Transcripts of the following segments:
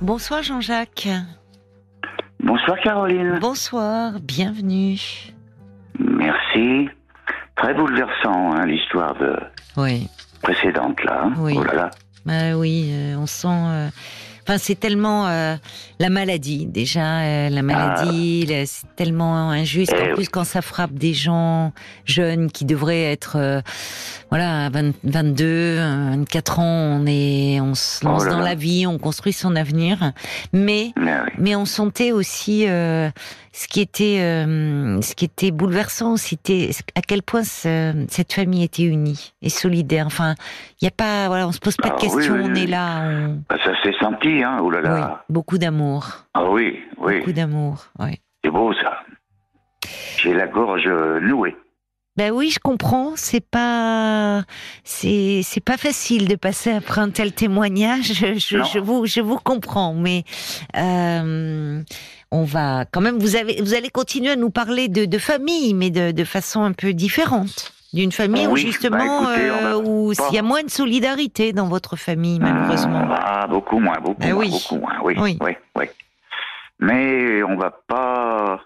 Bonsoir Jean-Jacques. Bonsoir Caroline. Bonsoir, bienvenue. Merci. Très bouleversant hein, l'histoire de Oui, précédente là. hein. Oui. Oh là là. bah oui, euh, on sent. euh, Enfin, c'est tellement euh, la maladie déjà, euh, la maladie, le- c'est tellement injuste. Ah. Eh en plus, oui. quand ça frappe des gens jeunes qui devraient être, euh, voilà, à 20 22, euh, 24 ans, on est, on se Oh lance dans la vie, on construit son avenir, mais Mais oui. Mais on sentait aussi euh, ce qui était euh, ce qui était bouleversant, c'était à quel point ce- cette famille était unie et solidaire. Enfin, il y a pas, voilà, on se pose pas de Ah, questions, oui, on est là, on, Bah, ça s'est senti, hein. Oh là oui, là. beaucoup d'amour, Ah oui, oui. beaucoup d'amour. Oui. C'est beau ça. J'ai la gorge nouée. Ben oui, je comprends. C'est pas, c'est c'est pas facile de passer après un tel témoignage. Je, je vous je vous comprends, mais euh, on va quand même. Vous avez vous allez continuer à nous parler de, de famille, mais de, de façon un peu différente. D'une famille où Oui, justement bah, écoutez, euh, où pas- il y a moins de solidarité dans votre famille, malheureusement. Ah, beaucoup moins, beaucoup Ben moins, oui. beaucoup moins. Oui, Oui. oui, oui. Mais on va pas,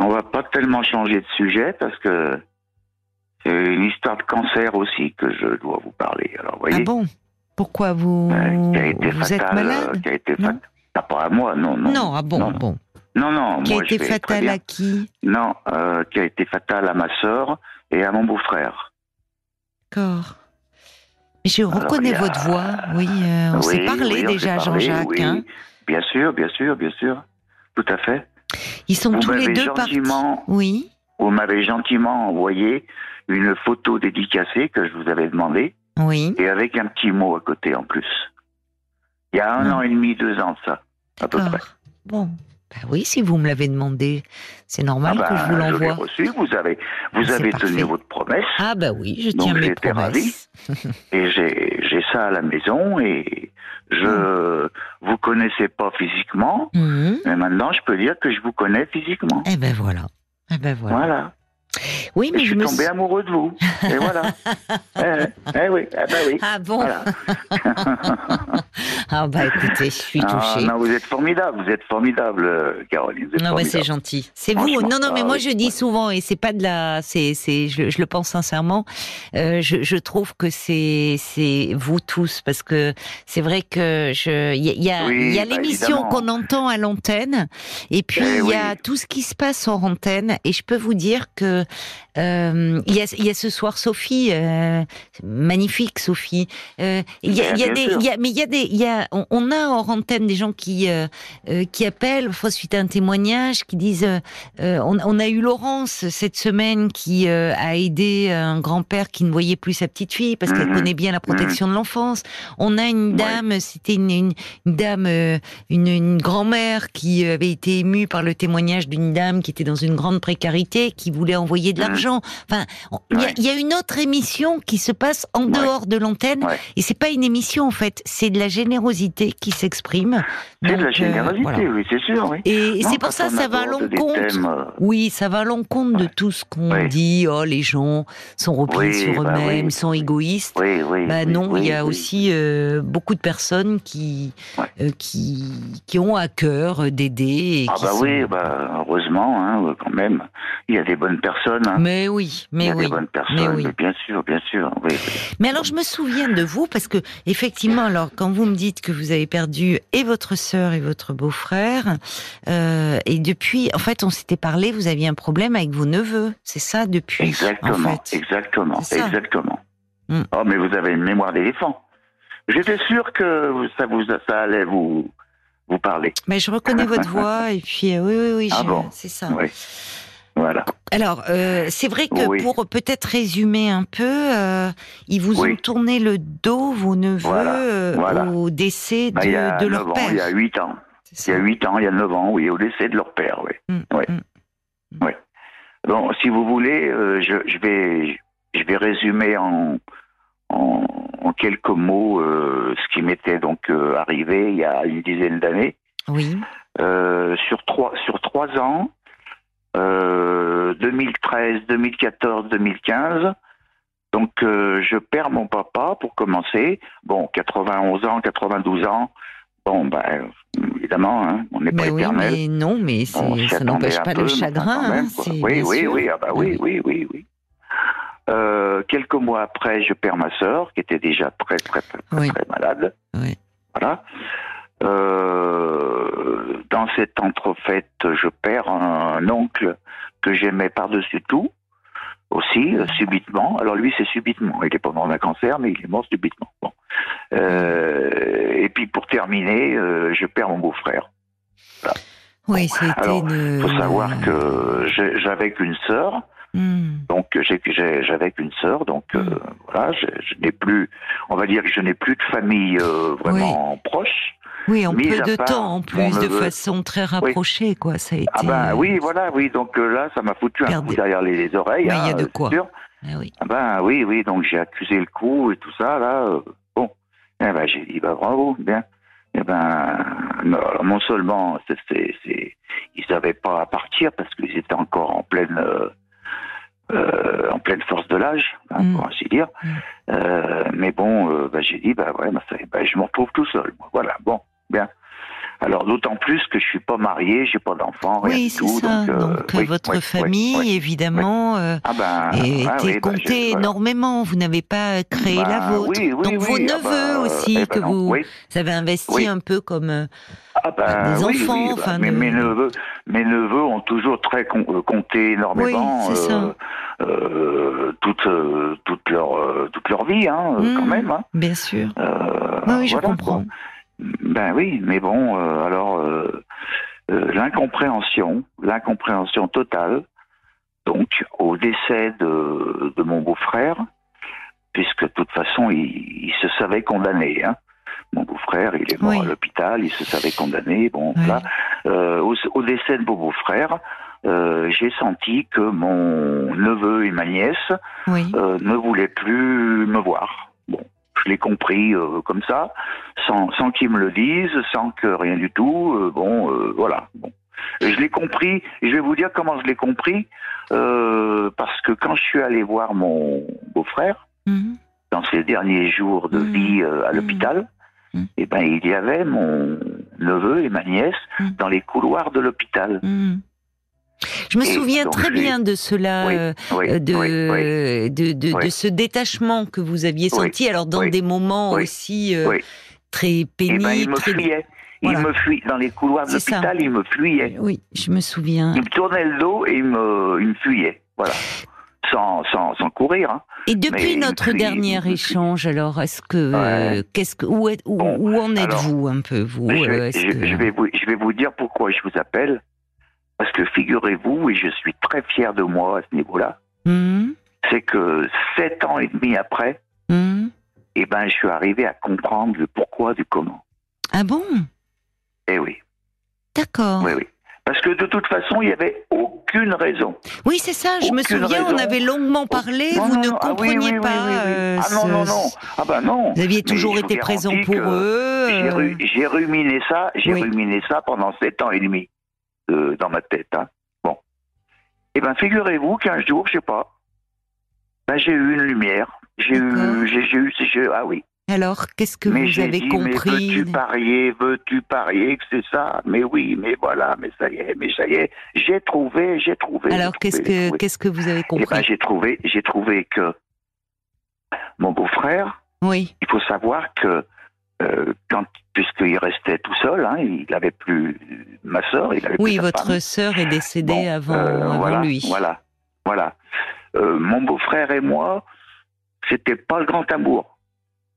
on va pas tellement changer de sujet parce que c'est une histoire de cancer aussi que je dois vous parler. Alors, vous Ah voyez, bon? Pourquoi vous euh, qui a été vous êtes euh, malade? qui a été. Ah, pas à moi, non, non. Non, ah bon, non, bon. Non, non, Qui a été je vais très fatal bien. à qui? Non, euh, qui a été fatal à ma sœur et à mon beau-frère. D'accord. Mais je Alors, reconnais a- votre voix. Oui, euh, on s'est parlé oui, déjà, Jean-Jacques. oui. hein. Bien sûr, bien sûr, bien sûr. Tout à fait. Ils sont Vous tous les deux partis. Oui, vous m'avez gentiment envoyé une photo dédicacée que je vous avais demandé oui. et avec un petit mot à côté en plus. Il y a un Hmm. an et demi, deux ans de ça, à peu près. Bon. Ben oui, si vous me l'avez demandé, c'est normal Ah que je vous l'ai l'envoie. reçu, vous avez, vous avez parfait. tenu votre promesse Ah ben oui, je Donc, tiens mes j'étais promesses. et j'ai ça à la maison et je vous connaissais pas physiquement, Mhm. mais maintenant je peux dire que je vous connais physiquement. Eh ben voilà. Eh ben voilà. Voilà. Oui, mais je je suis me tombé amoureux de vous. Et voilà. eh, eh oui, eh ben oui. Ah bon Voilà. Ah bah écoutez, je suis Ah, touchée. non, vous êtes formidable, vous êtes formidable, euh, Caroline. Vous êtes Non, mais c'est gentil. C'est vous. Non, non, mais ah moi oui, je dis souvent, et c'est pas de la, c'est, c'est, je, je le pense sincèrement. euh, je, je trouve que c'est, c'est vous tous, parce que c'est vrai que je, il y a, il y a, Oui, il y a bah, l'émission qu'on entend à l'antenne, et puis Eh il y a oui. tout ce qui se passe hors antenne, et je peux vous dire que euh, il y a, il y a ce soir Sophie, euh, magnifique Sophie. Euh, il y a, Bien, il y a bien des, sûr. il y a, mais il y a des, il y a, on, on a hors antenne des gens qui qui appellent, parfois suite à un témoignage, qui disent on, on a eu Laurence cette semaine qui a aidé un grand-père qui ne voyait plus sa petite fille parce qu'elle Mhm. connaît bien la protection de l'enfance. On a une Ouais. dame, c'était une, une, une dame, une, une grand-mère qui avait été émue par le témoignage d'une dame qui était dans une grande précarité, qui voulait envoyer de Mhm. l'argent. Enfin, il y, a, Ouais. il y a une autre émission qui se passe en Ouais. dehors de l'antenne Ouais. et c'est pas une émission en fait, c'est de la générosité qui s'exprime. C'est de la euh, générosité, voilà. oui, c'est sûr, oui. Et c'est pour ça, ça va à l'encontre. euh, Oui, ça va à l'encontre de tout ce qu'on dit. Oh, les gens sont repliés Oui, sur bah eux-mêmes, oui. sont égoïstes. Bah non, il y a aussi euh, beaucoup de personnes qui euh, qui qui ont à cœur d'aider. Ah qui bah sont- oui, bah heureusement, hein, quand même. Il y a des bonnes personnes. Hein. Mais oui, Il y mais a oui. des bonnes personnes, mais oui. mais bien sûr, bien sûr. Oui. Mais alors, je me souviens de vous parce que effectivement, alors quand vous me dites que vous avez perdu et votre sœur et votre beau-frère, euh, et depuis, en fait, on s'était parlé, vous aviez un problème avec vos neveux, c'est ça depuis. Exactement, en fait? exactement, exactement. Hmm. Oh, mais vous avez une mémoire d'éléphant. J'étais sûr que ça vous, ça allait vous, vous parler. Mais je reconnais votre voix et puis euh, oui, oui, oui, Ah bon? c'est ça. Oui. Voilà. Alors, euh, c'est vrai que Oui. pour peut-être résumer un peu, euh, ils vous Oui. ont tourné le dos, vos neveux, Voilà, euh, voilà. au décès de, Bah, il y a de 9 leur ans, père. il y a 8 ans. Il y a ça. 8 ans, il y a 9 ans, oui, au décès de leur père, oui. Mm, Ouais. mm. Bon, si vous voulez, je, je vais, je vais résumer en, en, en quelques mots ce qui m'était donc arrivé il y a une dizaine d'années. Oui. Sur trois sur trois ans, euh, 2013, 2014, 2015. Donc euh, je perds mon papa pour commencer. Bon, 91 ans, 92 ans. Bon, bah, évidemment, hein, on n'est pas Mais oui, éternel. mais non, mais ça n'empêche pas peu, le chagrin. même, hein, oui, oui, oui, ah bah Ah oui, oui, oui, oui. Euh, quelques mois après, je perds ma sœur, qui était déjà très, très, très, très, très malade. Oui. Voilà. Euh, dans cette entrefaite, je perds un, oncle que j'aimais par-dessus tout, aussi, euh, subitement. Alors lui, c'est subitement. Il est pas mort d'un cancer, mais il est mort subitement. Bon. Euh, et puis pour terminer, je perds mon beau-frère. Oui, c'était Alors, une. Faut savoir que j'ai- j'avais qu'une sœur, Hmm. donc j'ai- j'ai- j'avais qu'une sœur, donc Mm. voilà, je, je n'ai plus, on va dire que je n'ai plus de famille vraiment proche. Oui, en peu de part temps, en plus, de façon très rapprochée, quoi. Ça a été. Ah ben oui, voilà, oui, donc euh, là, ça m'a foutu un coup derrière les, les oreilles. Il y a hein, de c'est quoi. Ah oui. Ah ben oui, oui, donc j'ai accusé le coup et tout ça, là, euh, bon. Eh ben j'ai dit, bah bravo, bien. Eh ben, non, alors, non seulement, c'est- ils n'avaient pas à partir parce qu'ils étaient encore en pleine, euh, euh, en pleine force de l'âge, hein, Mm. pour ainsi dire. Mm. Euh, mais bon, euh, j'ai dit, bah ouais, ça, je me retrouve tout seul. Voilà, bon. Alors d'autant plus que je suis pas marié, j'ai pas d'enfant, rien Oui, du c'est tout. ça. Donc, euh, Donc, oui, votre oui, famille, évidemment, euh, Ah ben, ah était bah, je- comptée voilà. énormément. Vous n'avez pas créé Bah, la vôtre. oui, oui, Donc vos ah neveux bah, aussi, eh ben que vous, avez investi un peu comme. euh, Ah ben, des enfants, oui, bah, enfin, mais de- mes neveux, mes neveux ont toujours très euh, compté énormément. Oui, c'est ça. euh, toute, euh, toute leur euh, toute leur vie, hein, euh, Mm. quand même. Hein. Bien sûr. Euh, Oui, oui, je voilà, comprends. quoi. Ben oui, mais bon, euh, alors euh, euh, l'incompréhension, l'incompréhension totale. Donc, au décès de, de mon beau-frère, puisque de toute façon, il, il se savait condamné. Hein. Mon beau-frère, il est mort Oui. à l'hôpital, il se savait condamné. Bon, Oui. là, au, au décès de mon beau-frère, j'ai senti que mon neveu et ma nièce Oui. ne voulaient plus me voir. Bon, je l'ai compris euh, comme ça, sans, sans qu'ils me le disent, sans que rien du tout. euh, bon, euh, voilà. Bon. Je l'ai compris, et je vais vous dire comment je l'ai compris, parce que quand je suis allé voir mon beau-frère, Mhm. dans ses derniers jours de Mhm. vie à Mhm. l'hôpital, eh ben, il y avait mon neveu et ma nièce dans les couloirs de l'hôpital. Je me Et souviens très bien de cela, Oui, euh, Oui, euh, de, oui, de, de, Oui. de ce détachement que vous aviez senti, alors dans des moments aussi euh, très Eh pénibles. ben, il me très- fuyait. Voilà. Il me fuyait. Dans les couloirs de l'hôpital, il me fuyait. Oui, je me souviens. Il me tournait le dos et il me, il me fuyait. Voilà. Sans, sans, sans courir. hein. Et depuis Mais notre dernier échange, alors, est-ce que, Ouais. euh, qu'est-ce que, où, où, Bon, où en êtes-vous un peu vous je, euh, vais, est-ce je- que- je vais vous, je vais vous dire pourquoi je vous appelle. Parce que figurez-vous, et je suis très fier de moi à ce niveau-là, Mhm, c'est que sept ans et demi après, mhm. eh ben, je suis arrivé à comprendre le pourquoi du comment. Ah bon? Eh oui, D'accord. oui, oui. Parce que de toute façon, il n'y avait aucune raison. Oui, c'est ça. Je me souviens, on avait longuement parlé. Non, vous non, ne ah oui, compreniez pas. oui, oui. euh, Ah non, non, non. Ah ben non. Vous aviez toujours été présent pour eux. J'ai euh, j'ai ruminé ça, j'ai ruminé ça pendant sept ans et demi euh, dans ma tête. hein. Bon. Eh ben, figurez-vous qu'un jour, je sais pas, ben, j'ai eu une lumière. J'ai eu, j'ai j'ai eu, j'ai- ah oui. Alors, qu'est-ce que mais vous avez dit, compris mais veux-tu parier, veux-tu parier que c'est ça? Mais oui, mais voilà, mais ça y est, mais ça y est, j'ai trouvé, j'ai trouvé. Alors, j'ai qu'est-ce trouvé, que qu'est-ce que vous avez Eh compris? ben, j'ai trouvé, j'ai trouvé que mon beau-frère, Oui. il faut savoir que euh, quand, puisqu'il restait tout seul, hein, il n'avait plus ma sœur, il avait Oui, plus votre sœur est décédée Bon, avant, euh, avant voilà, lui. Voilà, voilà. Euh, mon beau-frère et moi, c'était pas le grand amour,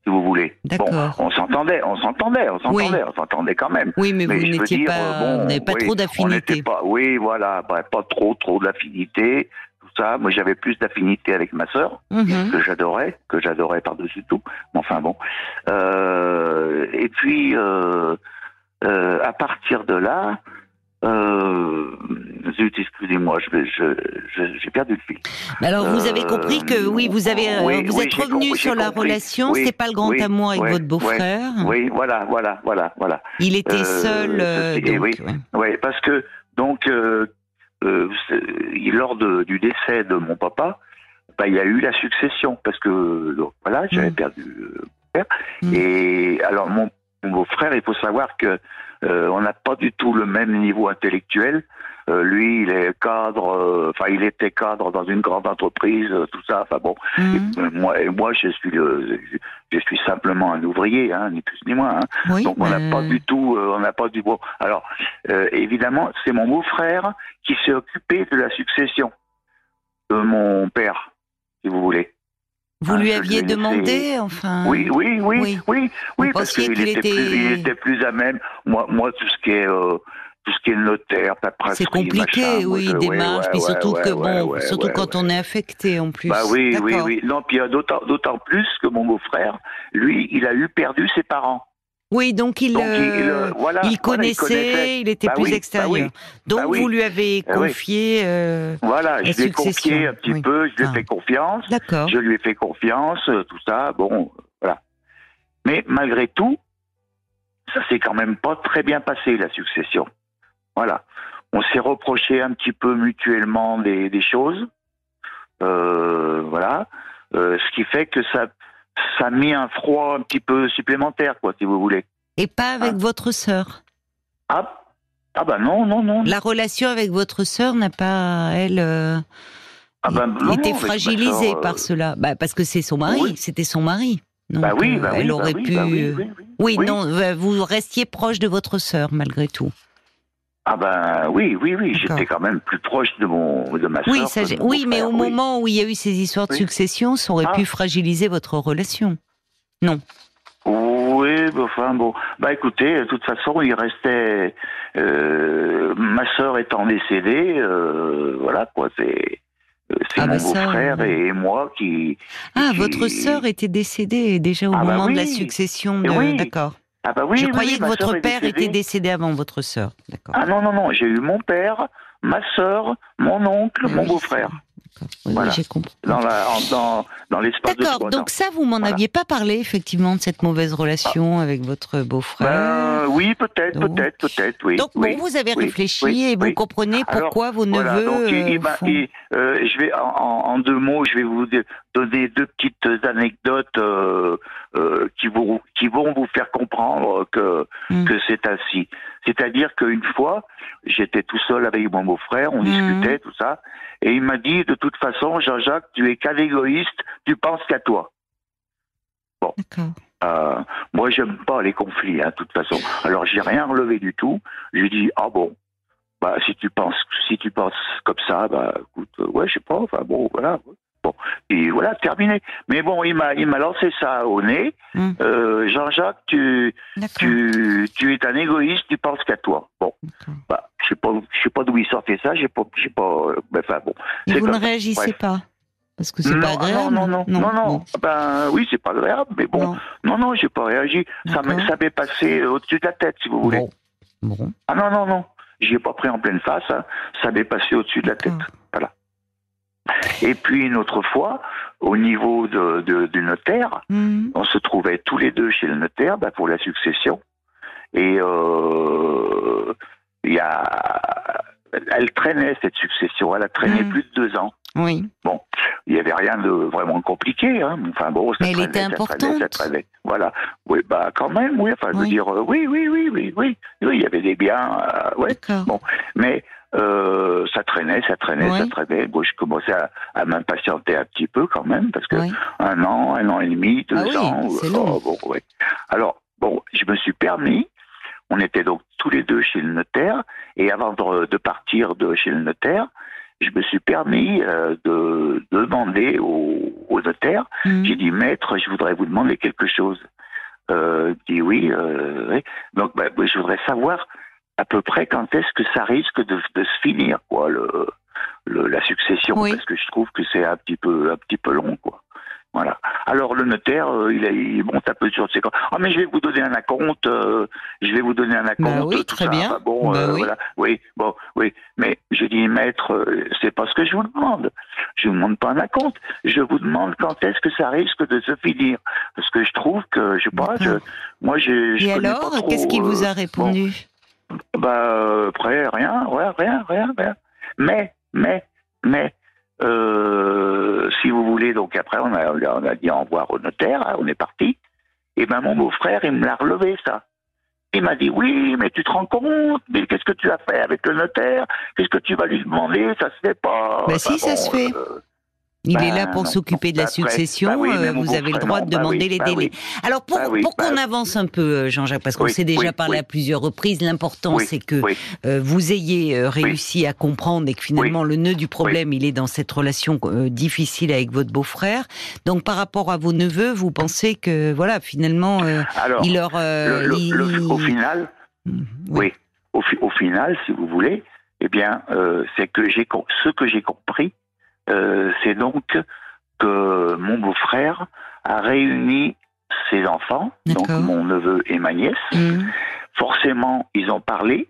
si vous voulez. Bon, D'accord. on s'entendait, on s'entendait, on Oui. s'entendait, on s'entendait quand même. Oui, mais, Mais vous n'étiez dire, pas, euh, bon, pas oui, trop d'affinité. oui, voilà, bah, pas trop, trop d'affinité, ça. Moi, j'avais plus d'affinité avec ma sœur Mhm. que j'adorais, que j'adorais par-dessus tout. Mais Enfin bon. Euh, et puis, euh, euh, à partir de là, euh, zut, excusez-moi, je vais- je- je- j'ai perdu le fil. Alors, vous avez compris que oui, vous avez, oui, vous oui, êtes revenu sur la compris. relation. Oui, C'était pas le grand amour avec votre beau-frère. Oui, voilà, voilà, voilà, voilà. Il était seul. donc, oui. ouais. Oui, parce que donc c'est- lors de- du décès de mon papa, bah, il y a eu la succession parce que donc, voilà, j'avais Mm. perdu euh, mon père. Mm. Et alors mon mon beau-frère, il faut savoir que euh, on n'a pas du tout le même niveau intellectuel. Euh, lui, il est cadre, euh, enfin, il était cadre dans une grande entreprise, euh, tout ça. Enfin bon, Mhm. et, moi, et moi, je suis, le, je, je suis simplement un ouvrier, hein, ni plus ni moins. hein. Oui, Donc on n'a pas du tout, euh, on n'a pas du bon. Alors euh, évidemment, c'est mon beau-frère qui s'est occupé de la succession de mon père, si vous voulez. Vous Ah, lui je aviez demandé, enfin. Oui, oui, oui, oui. oui, parce qu'il qu'il était, était- plus, il était plus à même. Moi, moi, tout ce qui est, euh, tout ce qui est notaire, paperasserie, C'est compliqué, machin, oui, je- démarche, ouais, puis surtout ouais, que bon, ouais, surtout quand on est affecté en plus. Bah oui, oui, oui. Non, puis d'autant plus que mon beau-frère, lui, il a eu perdu ses parents. Oui, donc il, Donc, euh, il, euh, voilà, il voilà, connaissait, il était Bah plus oui, bah extérieur. oui. Donc Bah oui. vous lui avez Eh confié. euh, Voilà, La je lui ai confié succession, un petit peu, je lui ai Ah. fait confiance. D'accord. Je lui ai fait confiance, tout ça, bon, voilà. Mais malgré tout, ça s'est quand même pas très bien passé, la succession. Voilà. On s'est reproché un petit peu mutuellement des, des choses. Euh, voilà. Euh, ce qui fait que ça, ça a mis un froid un petit peu supplémentaire, quoi, si vous voulez. Et pas avec Ah. votre sœur. Ah, ah bah non, non, non. La relation avec votre sœur n'a pas, elle, euh, Ah bah non, ma fragilisée euh, par cela. Bah, parce que c'est son mari, oui. c'était son mari. Donc, Bah oui, euh, bah elle bah aurait pu. oui, oui, non, vous restiez proche de votre sœur malgré tout. Ah ben oui, oui, oui, j'étais quand même plus proche de mon de ma sœur. Oui, ça, que de j'ai- mon oui, mais au oui. moment où il y a eu ces histoires de Oui. succession, ça aurait Ah. pu fragiliser votre relation. Oui, bah, enfin bon. Bah écoutez, de toute façon, il restait euh, ma sœur étant décédée, euh, voilà quoi, c'est euh, c'est Ah, mon bah, beau-frère et moi qui. Ah, qui- votre sœur était décédée déjà au Ah, bah moment de la oui. succession de. oui. D'accord. Ah bah oui, Je oui, croyais oui, que votre père était décédé avant votre sœur. D'accord. Ah non non non, j'ai eu mon père, ma sœur, mon oncle, Ah mon beau-frère D'accord. Oui, Voilà. oui, j'ai compris. dans en- dans dans l'espace de D'accord, donc ça, vous m'en Voilà. aviez pas parlé, effectivement, de cette mauvaise relation avec votre beau-frère. Ben, oui, peut-être, peut-être, peut-être, oui. donc, oui. bon, vous avez oui, réfléchi et vous comprenez Alors, pourquoi vos Voilà, neveux. donc font- euh, je vais en, deux mots, je vais vous donner deux petites anecdotes euh, euh, qui vont qui vont vous faire comprendre que Hmm. que c'est ainsi. C'est-à-dire qu'une fois, j'étais tout seul avec mon beau-frère, on Mhm. discutait tout ça, et il m'a dit de toute façon, Jean-Jacques, tu es qu'un égoïste, tu penses qu'à toi. D'accord. Euh, moi, j'aime pas les conflits, hein, de toute façon. Alors, j'ai rien relevé du tout. J'ai dit, ah bon, bah, si tu penses, si tu penses comme ça, bah, écoute, ouais, je sais pas, enfin, bon, voilà. Bon, et voilà, terminé. Mais bon, il m'a, il m'a lancé ça au nez. Hmm. Euh, Jean-Jacques, tu, tu, tu es un égoïste, tu penses qu'à toi. Bon, bah, je sais pas, je sais pas d'où il sortait ça, j'ai pas, j'ai pas, euh, ben, enfin, bon. Et vous ne réagissez Bref. pas Parce que c'est pas ah agréable. non, non, non, non, non, bon, Ben, oui, c'est pas agréable, mais bon, non. non, non, j'ai pas réagi. Ça m'est, ça m'est passé euh, au-dessus de la tête, si vous voulez. Bon. Bon. Ah non, non, non. J'y ai pas pris en pleine face. hein. Ça m'est passé au-dessus de la tête. D'accord. Et puis une autre fois, au niveau de, de- du notaire, Hmm. on se trouvait tous les deux chez le notaire bah, pour la succession. Et euh, il y a, elle traînait cette succession. Elle a traîné Mm. plus de deux ans. Oui. Il n'y avait rien de vraiment compliqué. Hein. Enfin bon, ça Mais elle traînait, était ça traînait, ça importante. traînait. Voilà. Oui, bah quand même, oui. Enfin, je veux dire, euh, oui, oui, oui, oui, oui. Oui, il y avait des biens. euh, ouais. D'accord. Bon. Mais euh, ça traînait, ça traînait, Oui. ça traînait. Bon, je commençais à, à m'impatienter un petit peu quand même, parce que Oui. un an, un an et demi, deux Ah oui, ans. oh, bon, ouais. Alors, bon, je me suis permis, on était donc tous les deux chez le notaire, et avant de, de partir de chez le notaire, je me suis permis euh, de, de demander au, au notaire, Hmm. j'ai dit, maître, je voudrais vous demander quelque chose. Euh, il dit oui, euh, oui. Donc, bah, je voudrais savoir à peu près quand est-ce que ça risque de, de se finir, quoi, le, le- la succession, Oui. parce que je trouve que c'est un petit peu, un petit peu long, quoi. Voilà. Alors le notaire, euh, il, a- il monte un peu sur ses comptes. Ah mais je vais vous donner un acompte. euh, je vais vous donner un acompte. Bah oui, tout très ça. bien. Enfin, bon, Bah euh, oui. voilà. Oui, bon, oui. Mais je dis maître, euh, c'est pas ce que je vous demande. Je vous demande pas un acompte. Je vous demande quand est-ce que ça risque de se finir, parce que je trouve que je sais pas. Je, D'accord. moi, j'ai. je Et alors, qu'est-ce qu'il vous a répondu? Bah, euh, après, rien, ouais, rien, rien, rien. Mais, mais, mais, euh, si vous voulez, donc après, on a, on a dit au revoir au notaire, hein, on est parti. Et ben, mon beau-frère, il me l'a relevé, ça. Il m'a dit oui, mais tu te rends compte, mais qu'est-ce que tu as fait avec le notaire? Qu'est-ce que tu vas lui demander? Ça se fait pas. Bah si, ça se fait. Euh, il est là pour s'occuper de la succession. Bah euh, vous avez le droit de bah demander les bah délais. Alors pour, pour qu'on avance un peu, euh, Jean-Jacques, parce qu'on s'est déjà parlé à plusieurs reprises, l'important c'est que euh, vous ayez réussi à comprendre et que finalement le nœud du problème il est dans cette relation difficile avec votre beau-frère. Donc par rapport à vos neveux, vous pensez que voilà finalement il leur au final, mmh, oui, au, au, final, si vous voulez, eh bien c'est que j'ai ce que j'ai compris euh, c'est donc que mon beau-frère a réuni ses enfants, donc mon neveu et ma nièce. Mmh. Forcément, ils ont parlé,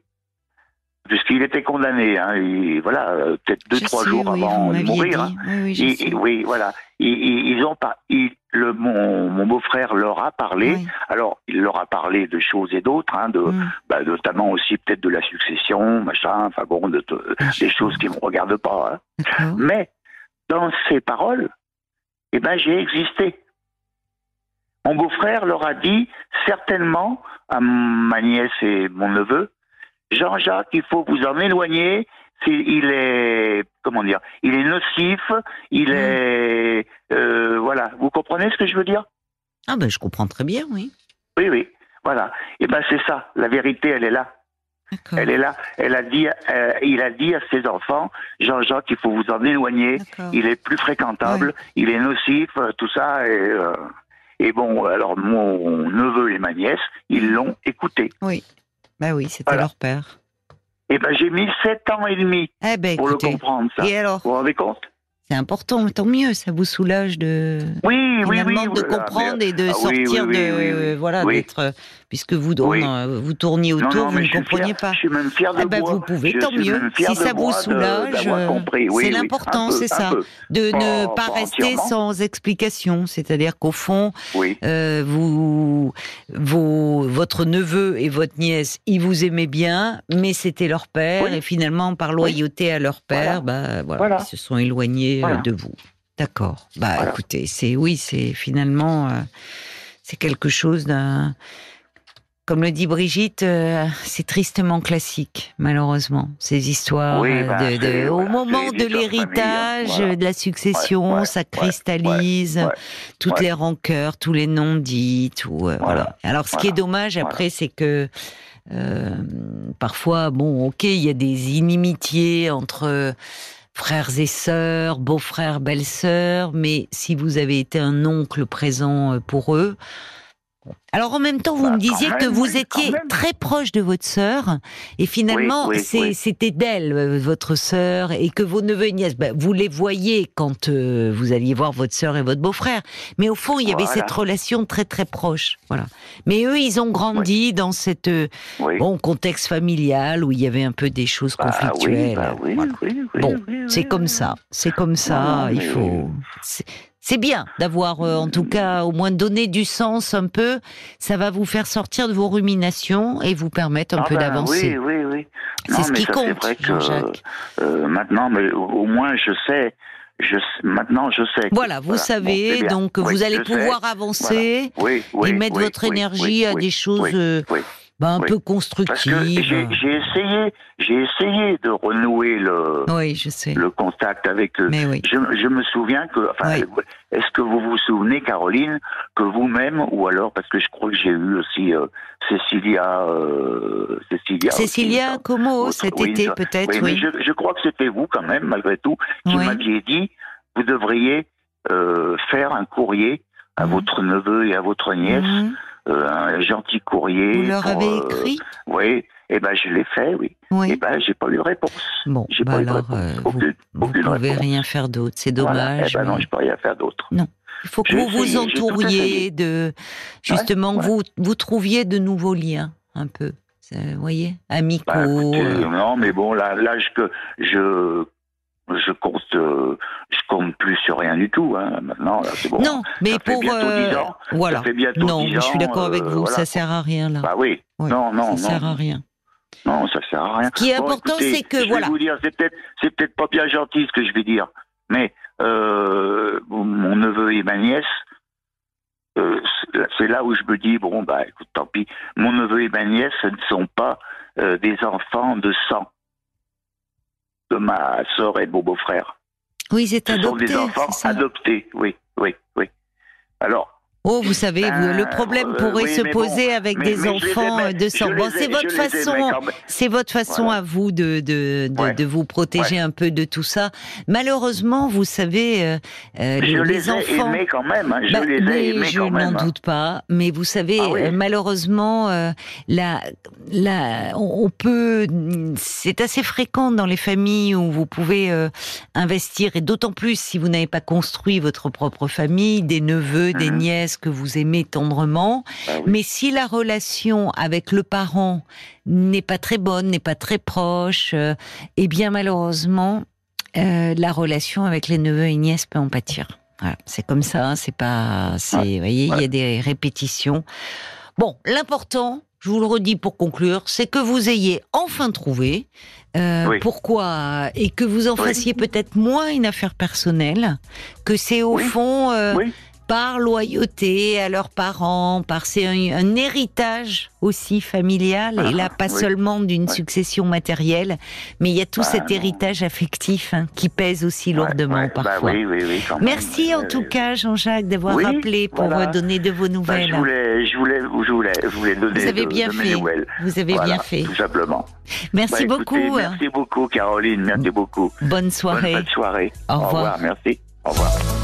puisqu'il était condamné, hein, voilà, peut-être deux trois jours avant de mourir. Hein. Oui, voilà. ils ont pas, le, mon, mon beau-frère leur a parlé. Alors, il leur a parlé de choses et d'autres, hein, de, mmh. bah, notamment aussi peut-être de la succession, machin, enfin bon, de, des choses qui me regardent pas. Mais dans ces paroles, eh ben, j'ai existé. Mon beau-frère leur a dit certainement à ma nièce et mon neveu, Jean-Jacques, il faut vous en éloigner. il est comment dire Il est nocif. Il mm. est euh, voilà. Vous comprenez ce que je veux dire? Ah ben je comprends très bien, oui. Oui, oui. Voilà. Et eh ben c'est ça. La vérité, elle est là. Elle est là. Elle a dit, euh, il a dit à ses enfants, Jean-Jacques, il faut vous en éloigner. Il est plus fréquentable, il est nocif, euh, tout ça. Et, euh, et, bon, alors mon neveu et ma nièce, ils l'ont écouté. Oui. Ben oui, c'était leur père. Eh ben j'ai mis sept ans et demi eh ben, pour le comprendre ça. Et alors Vous vous rendez compte? C'est important, tant mieux, ça vous soulage de oui, oui, oui, de comprendre et de ah sortir de voilà d'être puisque vous euh, vous tourniez autour, vous ne compreniez pas. Je suis même fier de ah ben, vous pouvez, tant mieux. Si ça vous soulage, euh, c'est l'important, c'est ça, de ne pas, rester sans explication. C'est-à-dire qu'au fond, euh, vous, votre neveu et votre nièce, ils vous aimaient bien, mais c'était leur père et finalement par loyauté à leur père, bah voilà, ils se sont éloignés de vous. D'accord. Bah écoutez, c'est oui, c'est finalement euh, c'est quelque chose d'un comme le dit Brigitte, euh, c'est tristement classique, malheureusement, ces histoires bah, de, au moment de l'héritage, de la succession, ça cristallise toutes les rancœurs, tous les noms dits, tout. voilà. Alors, ce qui est dommage après, c'est que parfois, bon, ok, il y a des inimitiés entre frères et sœurs, beaux-frères, belles-sœurs, mais si vous avez été un oncle présent euh, pour eux, alors en même temps, vous bah, me disiez que vous étiez très proche de votre sœur et finalement c'était d'elle euh, votre sœur et que vos neveux et nièces, bah, vous les voyez quand euh, vous alliez voir votre sœur et votre beau-frère. Mais au fond, il y avait cette relation très très proche. Voilà. Mais eux, ils ont grandi dans cette euh, bon contexte familial où il y avait un peu des choses bah conflictuelles. bon, c'est comme ça. C'est comme ça. il faut c'est bien d'avoir, euh, en tout cas, au moins donné du sens un peu. Ça va vous faire sortir de vos ruminations et vous permettre un ah peu ben d'avancer. Oui, oui, oui. C'est ce qui compte, Jean-Jacques. Euh, maintenant, mais au moins, je sais. Je, maintenant, je sais. voilà, vous savez, donc vous allez pouvoir avancer et mettre votre énergie à des choses euh, bah, un peu constructive. J'ai essayé, j'ai essayé de renouer le, oui, je sais. le contact avec eux. Mais oui. je, je, me souviens que, enfin, est-ce que vous vous souvenez, Caroline, que vous-même, ou alors parce que je crois que j'ai eu aussi euh, Cécilia, euh, Cécilia, Cécilia Como cet été peut-être. Oui, je, je, crois que c'était vous quand même, malgré tout, qui m'aviez dit, vous devriez euh, faire un courrier à mmh. votre neveu et à votre nièce. Mmh. Euh, un gentil courrier. Vous leur avez euh, écrit Oui, et eh ben je l'ai fait, oui. oui. Et eh ben j'ai pas eu de réponse. Bon, bah pas alors, eu euh, vous, ne pouvez rien faire d'autre, c'est dommage. Eh ben non, je peux rien faire d'autre. Non. Il faut que vous vous entouriez de justement vous vous trouviez de nouveaux liens un peu. Vous voyez, amicaux. Bah, non, mais bon, là, l'âge que je je compte, euh, je compte plus sur rien du tout. Hein. Maintenant, c'est bon. Non, mais pour euh, ans, voilà. non, je suis d'accord avec euh, vous. Ça sert à rien là. Bah oui. non, non, ça sert à rien. Non, ça sert à rien. Ce qui est important, c'est que je voilà. Vais vous dire, c'est peut-être, c'est peut-être pas bien gentil ce que je vais dire, mais mon neveu et ma nièce euh, c'est là où je me dis bon bah écoute, tant pis. Mon neveu et ma nièce, ce ne sont pas euh, des enfants de sang de ma sœur et de mon beau-frère. Oui, c'est adopté. Ce sont des enfants adoptés, oui, oui, oui. Alors, Oh, vous savez, ben, le problème euh, pourrait se poser avec des enfants de sang. Bon, c'est votre façon, c'est votre façon à vous de de, de, vous protéger un peu de tout ça. Malheureusement, vous savez, euh, euh je les, les enfants. Ai quand même. Hein, je bah, les ai aimés je n'en hein. doute pas. Mais vous savez, ah euh, malheureusement, là, là, on peut. C'est assez fréquent dans les familles où vous pouvez investir, et d'autant plus si vous n'avez pas construit votre propre famille, des neveux, des mmh. Que vous aimez tendrement, ah mais si la relation avec le parent n'est pas très bonne, n'est pas très proche, euh, eh bien malheureusement, euh, la relation avec les neveux et nièces peut en pâtir. c'est comme ça, hein, c'est pas, c'est, vous voyez, il y a des répétitions. Bon, l'important, je vous le redis pour conclure, c'est que vous ayez enfin trouvé euh, pourquoi et que vous en fassiez peut-être moins une affaire personnelle, que c'est au fond par loyauté à leurs parents, par c'est un, héritage aussi familial et là ah, pas seulement d'une succession matérielle, mais il y a tout bah, cet héritage affectif hein, qui pèse aussi lourdement bah parfois. Merci en tout cas Jean-Jacques d'avoir appelé pour donner de vos bah, nouvelles. je, voulais, je, voulais, je, voulais, je voulais donner Vous avez bien fait. Vous avez bien fait. Tout simplement. Merci beaucoup. Merci beaucoup Caroline, merci beaucoup. Bonne soirée. Bonne, soirée. Au revoir. Au revoir. Merci. Au revoir.